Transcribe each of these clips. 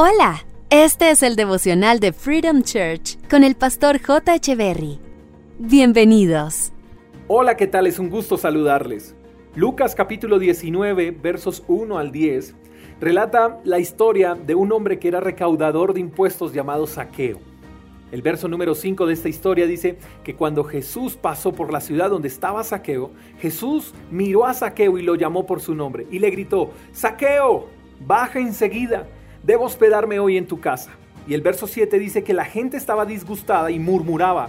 Hola, este es el devocional de Freedom Church con el pastor J. Berry. Bienvenidos. Hola, ¿qué tal? Es un gusto saludarles. Lucas capítulo 19, versos 1 al 10, relata la historia de un hombre que era recaudador de impuestos llamado Saqueo. El verso número 5 de esta historia dice que cuando Jesús pasó por la ciudad donde estaba Saqueo, Jesús miró a Saqueo y lo llamó por su nombre y le gritó, Saqueo, baja enseguida debo hospedarme hoy en tu casa. Y el verso 7 dice que la gente estaba disgustada y murmuraba,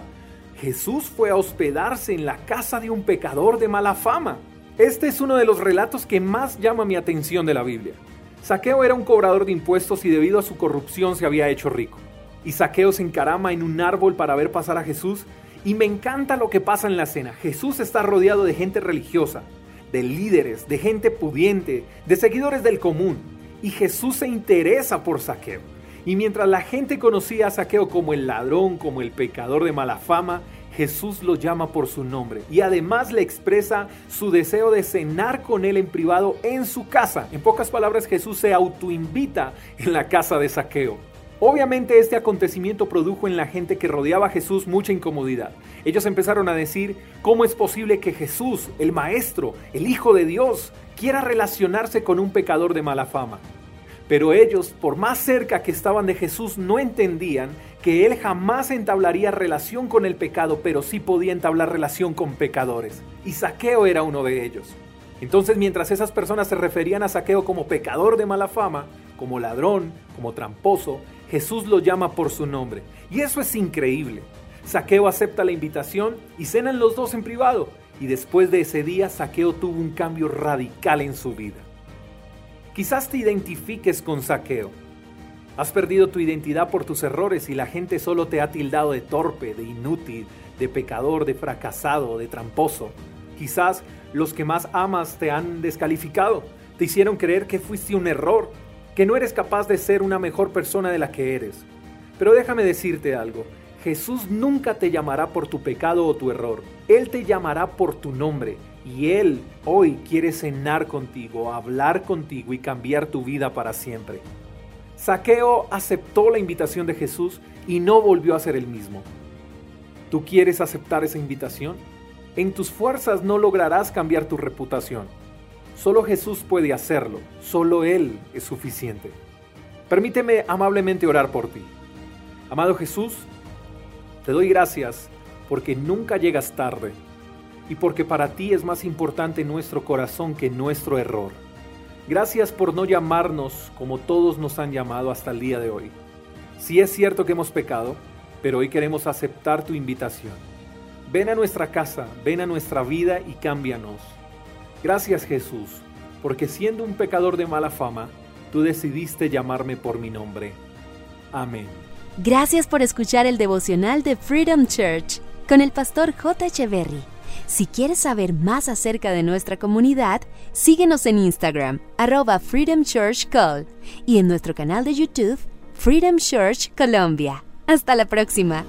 Jesús fue a hospedarse en la casa de un pecador de mala fama. Este es uno de los relatos que más llama mi atención de la Biblia. Saqueo era un cobrador de impuestos y debido a su corrupción se había hecho rico. Y Saqueo se encarama en un árbol para ver pasar a Jesús y me encanta lo que pasa en la cena. Jesús está rodeado de gente religiosa, de líderes, de gente pudiente, de seguidores del común y Jesús se interesa por Saqueo. Y mientras la gente conocía a Saqueo como el ladrón, como el pecador de mala fama, Jesús lo llama por su nombre y además le expresa su deseo de cenar con él en privado en su casa. En pocas palabras, Jesús se autoinvita en la casa de Saqueo. Obviamente este acontecimiento produjo en la gente que rodeaba a Jesús mucha incomodidad. Ellos empezaron a decir, ¿cómo es posible que Jesús, el Maestro, el Hijo de Dios, quiera relacionarse con un pecador de mala fama. Pero ellos, por más cerca que estaban de Jesús, no entendían que Él jamás entablaría relación con el pecado, pero sí podía entablar relación con pecadores. Y Saqueo era uno de ellos. Entonces, mientras esas personas se referían a Saqueo como pecador de mala fama, como ladrón, como tramposo, Jesús lo llama por su nombre. Y eso es increíble. Saqueo acepta la invitación y cenan los dos en privado y después de ese día Saqueo tuvo un cambio radical en su vida. Quizás te identifiques con Saqueo. Has perdido tu identidad por tus errores y la gente solo te ha tildado de torpe, de inútil, de pecador, de fracasado, de tramposo. Quizás los que más amas te han descalificado, te hicieron creer que fuiste un error, que no eres capaz de ser una mejor persona de la que eres. Pero déjame decirte algo, Jesús nunca te llamará por tu pecado o tu error. Él te llamará por tu nombre. Y Él hoy quiere cenar contigo, hablar contigo y cambiar tu vida para siempre. Saqueo aceptó la invitación de Jesús y no volvió a ser el mismo. ¿Tú quieres aceptar esa invitación? En tus fuerzas no lograrás cambiar tu reputación. Solo Jesús puede hacerlo, solo Él es suficiente. Permíteme amablemente orar por ti. Amado Jesús, te doy gracias porque nunca llegas tarde y porque para ti es más importante nuestro corazón que nuestro error. Gracias por no llamarnos como todos nos han llamado hasta el día de hoy. Sí es cierto que hemos pecado, pero hoy queremos aceptar tu invitación. Ven a nuestra casa, ven a nuestra vida y cámbianos. Gracias Jesús, porque siendo un pecador de mala fama, tú decidiste llamarme por mi nombre. Amén. Gracias por escuchar el devocional de Freedom Church con el pastor J. Echeverry. Si quieres saber más acerca de nuestra comunidad, síguenos en Instagram, arroba Freedom Church Call, y en nuestro canal de YouTube, Freedom Church Colombia. Hasta la próxima.